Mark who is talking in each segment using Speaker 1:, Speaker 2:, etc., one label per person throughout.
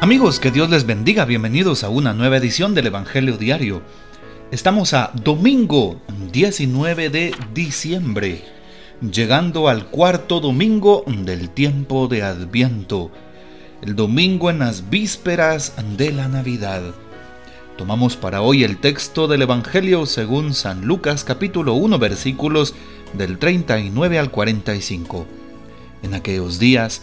Speaker 1: Amigos, que Dios les bendiga, bienvenidos a una nueva edición del Evangelio Diario. Estamos a domingo 19 de diciembre, llegando al cuarto domingo del tiempo de Adviento, el domingo en las vísperas de la Navidad. Tomamos para hoy el texto del Evangelio según San Lucas capítulo 1 versículos del 39 al 45. En aquellos días,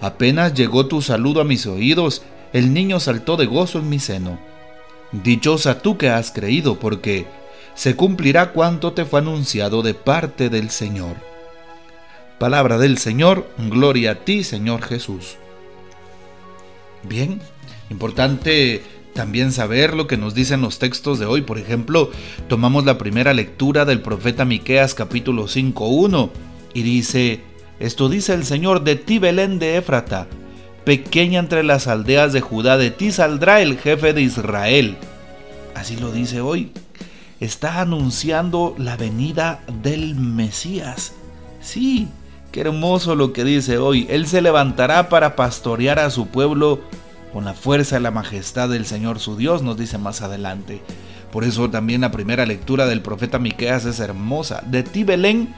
Speaker 1: Apenas llegó tu saludo a mis oídos, el niño saltó de gozo en mi seno. Dichosa tú que has creído, porque se cumplirá cuanto te fue anunciado de parte del Señor. Palabra del Señor, gloria a ti, Señor Jesús. Bien, importante también saber lo que nos dicen los textos de hoy. Por ejemplo, tomamos la primera lectura del profeta Miqueas capítulo 5:1 y dice: esto dice el Señor de ti, Belén de Éfrata, pequeña entre las aldeas de Judá, de ti saldrá el jefe de Israel. Así lo dice hoy. Está anunciando la venida del Mesías. Sí, qué hermoso lo que dice hoy. Él se levantará para pastorear a su pueblo con la fuerza y la majestad del Señor su Dios, nos dice más adelante. Por eso también la primera lectura del profeta Miqueas es hermosa. De ti, Belén,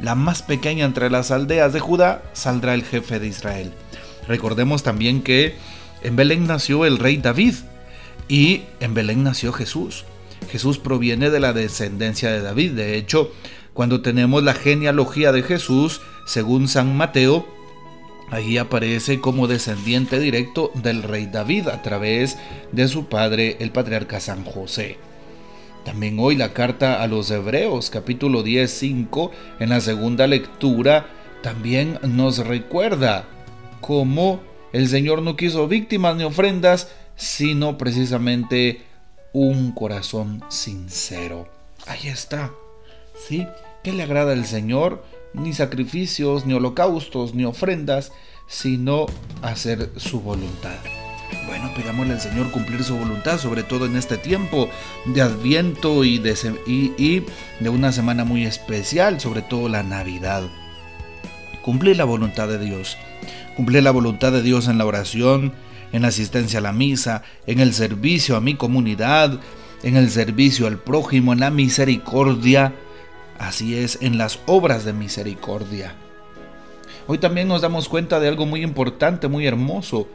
Speaker 1: la más pequeña entre las aldeas de Judá, saldrá el jefe de Israel. Recordemos también que en Belén nació el rey David y en Belén nació Jesús. Jesús proviene de la descendencia de David. De hecho, cuando tenemos la genealogía de Jesús, según San Mateo, allí aparece como descendiente directo del rey David a través de su padre, el patriarca San José. También hoy la carta a los Hebreos capítulo 10, 5 en la segunda lectura también nos recuerda cómo el Señor no quiso víctimas ni ofrendas, sino precisamente un corazón sincero. Ahí está. ¿Sí? ¿Qué le agrada al Señor? Ni sacrificios, ni holocaustos, ni ofrendas, sino hacer su voluntad. Bueno, pidámosle al Señor cumplir su voluntad, sobre todo en este tiempo de Adviento y de, y, de una semana muy especial, sobre todo la Navidad. Cumplir la voluntad de Dios. Cumplir la voluntad de Dios en la oración, en la asistencia a la misa, en el servicio a mi comunidad, en el servicio al prójimo, en la misericordia. Así es, en las obras de misericordia. Hoy también nos damos cuenta de algo muy importante, muy hermoso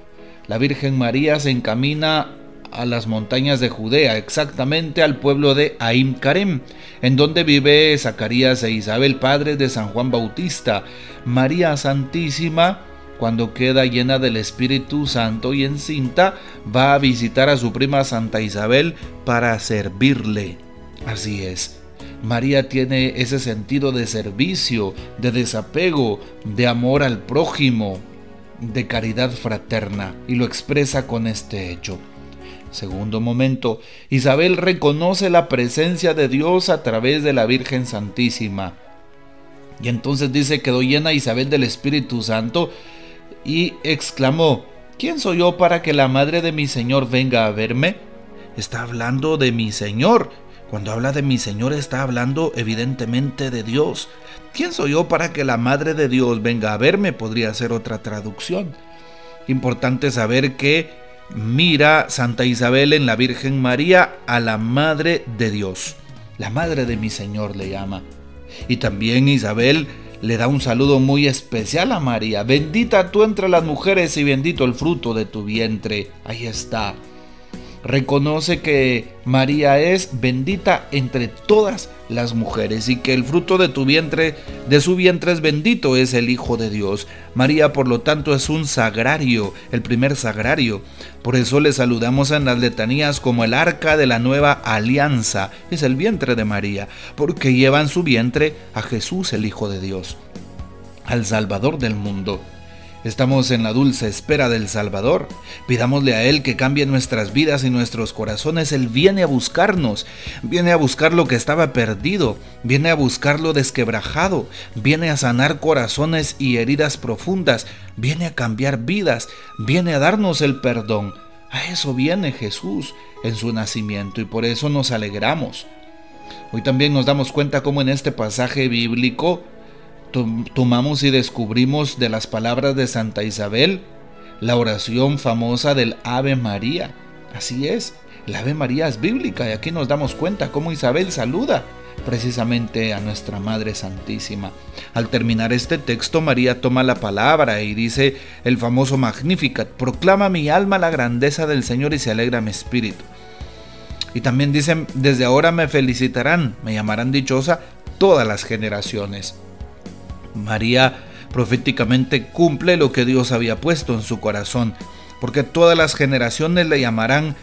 Speaker 1: la Virgen María se encamina a las montañas de Judea, exactamente al pueblo de Aim Karem, en donde vive Zacarías e Isabel, padres de San Juan Bautista. María Santísima, cuando queda llena del Espíritu Santo y encinta, va a visitar a su prima Santa Isabel para servirle. Así es. María tiene ese sentido de servicio, de desapego, de amor al prójimo, de caridad fraterna y lo expresa con este hecho. Segundo momento, Isabel reconoce la presencia de Dios a través de la Virgen Santísima. Y entonces dice, quedó llena Isabel del Espíritu Santo y exclamó, ¿quién soy yo para que la madre de mi Señor venga a verme? Está hablando de mi Señor. Cuando habla de mi Señor está hablando evidentemente de Dios. ¿Quién soy yo para que la Madre de Dios venga a verme? Podría ser otra traducción. Importante saber que mira Santa Isabel en la Virgen María a la Madre de Dios. La Madre de mi Señor le llama. Y también Isabel le da un saludo muy especial a María. Bendita tú entre las mujeres y bendito el fruto de tu vientre. Ahí está reconoce que María es bendita entre todas las mujeres y que el fruto de tu vientre, de su vientre es bendito, es el Hijo de Dios. María, por lo tanto, es un sagrario, el primer sagrario. Por eso le saludamos en las letanías como el arca de la nueva alianza, es el vientre de María, porque lleva en su vientre a Jesús, el Hijo de Dios, al Salvador del mundo. Estamos en la dulce espera del Salvador. Pidámosle a Él que cambie nuestras vidas y nuestros corazones. Él viene a buscarnos, viene a buscar lo que estaba perdido, viene a buscar lo desquebrajado, viene a sanar corazones y heridas profundas, viene a cambiar vidas, viene a darnos el perdón. A eso viene Jesús en su nacimiento y por eso nos alegramos. Hoy también nos damos cuenta cómo en este pasaje bíblico tomamos y descubrimos de las palabras de Santa Isabel la oración famosa del Ave María. Así es, la Ave María es bíblica y aquí nos damos cuenta cómo Isabel saluda precisamente a nuestra Madre Santísima. Al terminar este texto, María toma la palabra y dice el famoso Magnificat, proclama mi alma la grandeza del Señor y se alegra mi espíritu. Y también dicen, desde ahora me felicitarán, me llamarán dichosa todas las generaciones. María proféticamente cumple lo que Dios había puesto en su corazón, porque todas las generaciones le llamarán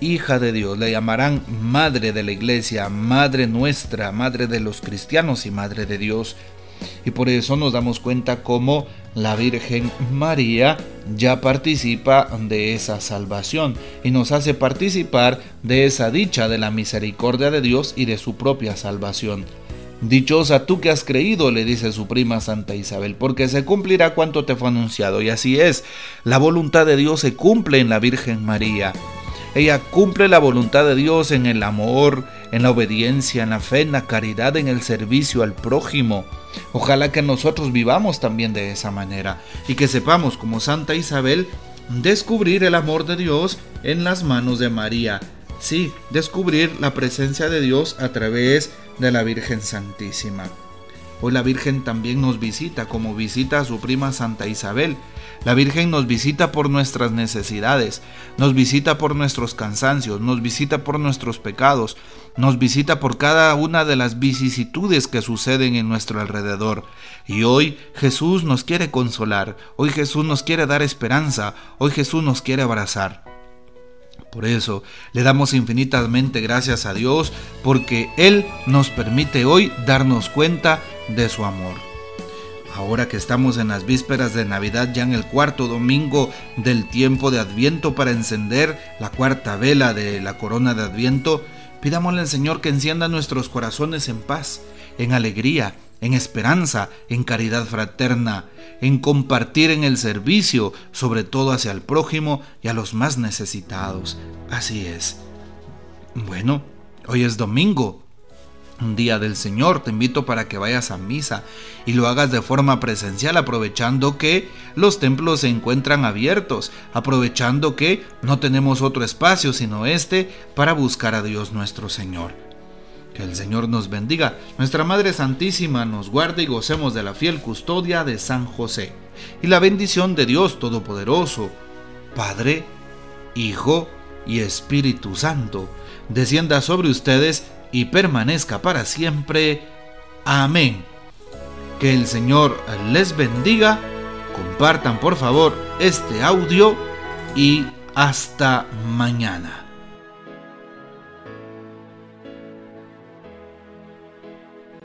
Speaker 1: hija de Dios, le llamarán madre de la iglesia, madre nuestra, madre de los cristianos y madre de Dios. Y por eso nos damos cuenta cómo la Virgen María ya participa de esa salvación y nos hace participar de esa dicha de la misericordia de Dios y de su propia salvación. Dichosa tú que has creído, le dice su prima Santa Isabel, porque se cumplirá cuanto te fue anunciado. Y así es, la voluntad de Dios se cumple en la Virgen María. Ella cumple la voluntad de Dios en el amor, en la obediencia, en la fe, en la caridad, en el servicio al prójimo. Ojalá que nosotros vivamos también de esa manera y que sepamos, como Santa Isabel, descubrir el amor de Dios en las manos de María. Sí, descubrir la presencia de Dios a través de la Virgen Santísima. Hoy la Virgen también nos visita como visita a su prima Santa Isabel. La Virgen nos visita por nuestras necesidades, nos visita por nuestros cansancios, nos visita por nuestros pecados, nos visita por cada una de las vicisitudes que suceden en nuestro alrededor. Y hoy Jesús nos quiere consolar, hoy Jesús nos quiere dar esperanza, hoy Jesús nos quiere abrazar. Por eso le damos infinitamente gracias a Dios porque Él nos permite hoy darnos cuenta de su amor. Ahora que estamos en las vísperas de Navidad, ya en el cuarto domingo del tiempo de Adviento para encender la cuarta vela de la corona de Adviento, pidámosle al Señor que encienda nuestros corazones en paz, en alegría, en esperanza, en caridad fraterna, en compartir en el servicio, sobre todo hacia el prójimo y a los más necesitados. Así es. Bueno, hoy es domingo, un día del Señor. Te invito para que vayas a misa y lo hagas de forma presencial, aprovechando que los templos se encuentran abiertos, aprovechando que no tenemos otro espacio sino este para buscar a Dios nuestro Señor. Que el Señor nos bendiga, nuestra Madre Santísima nos guarde y gocemos de la fiel custodia de San José. Y la bendición de Dios Todopoderoso, Padre, Hijo y Espíritu Santo, descienda sobre ustedes y permanezca para siempre. Amén. Que el Señor les bendiga. Compartan por favor este audio y hasta mañana.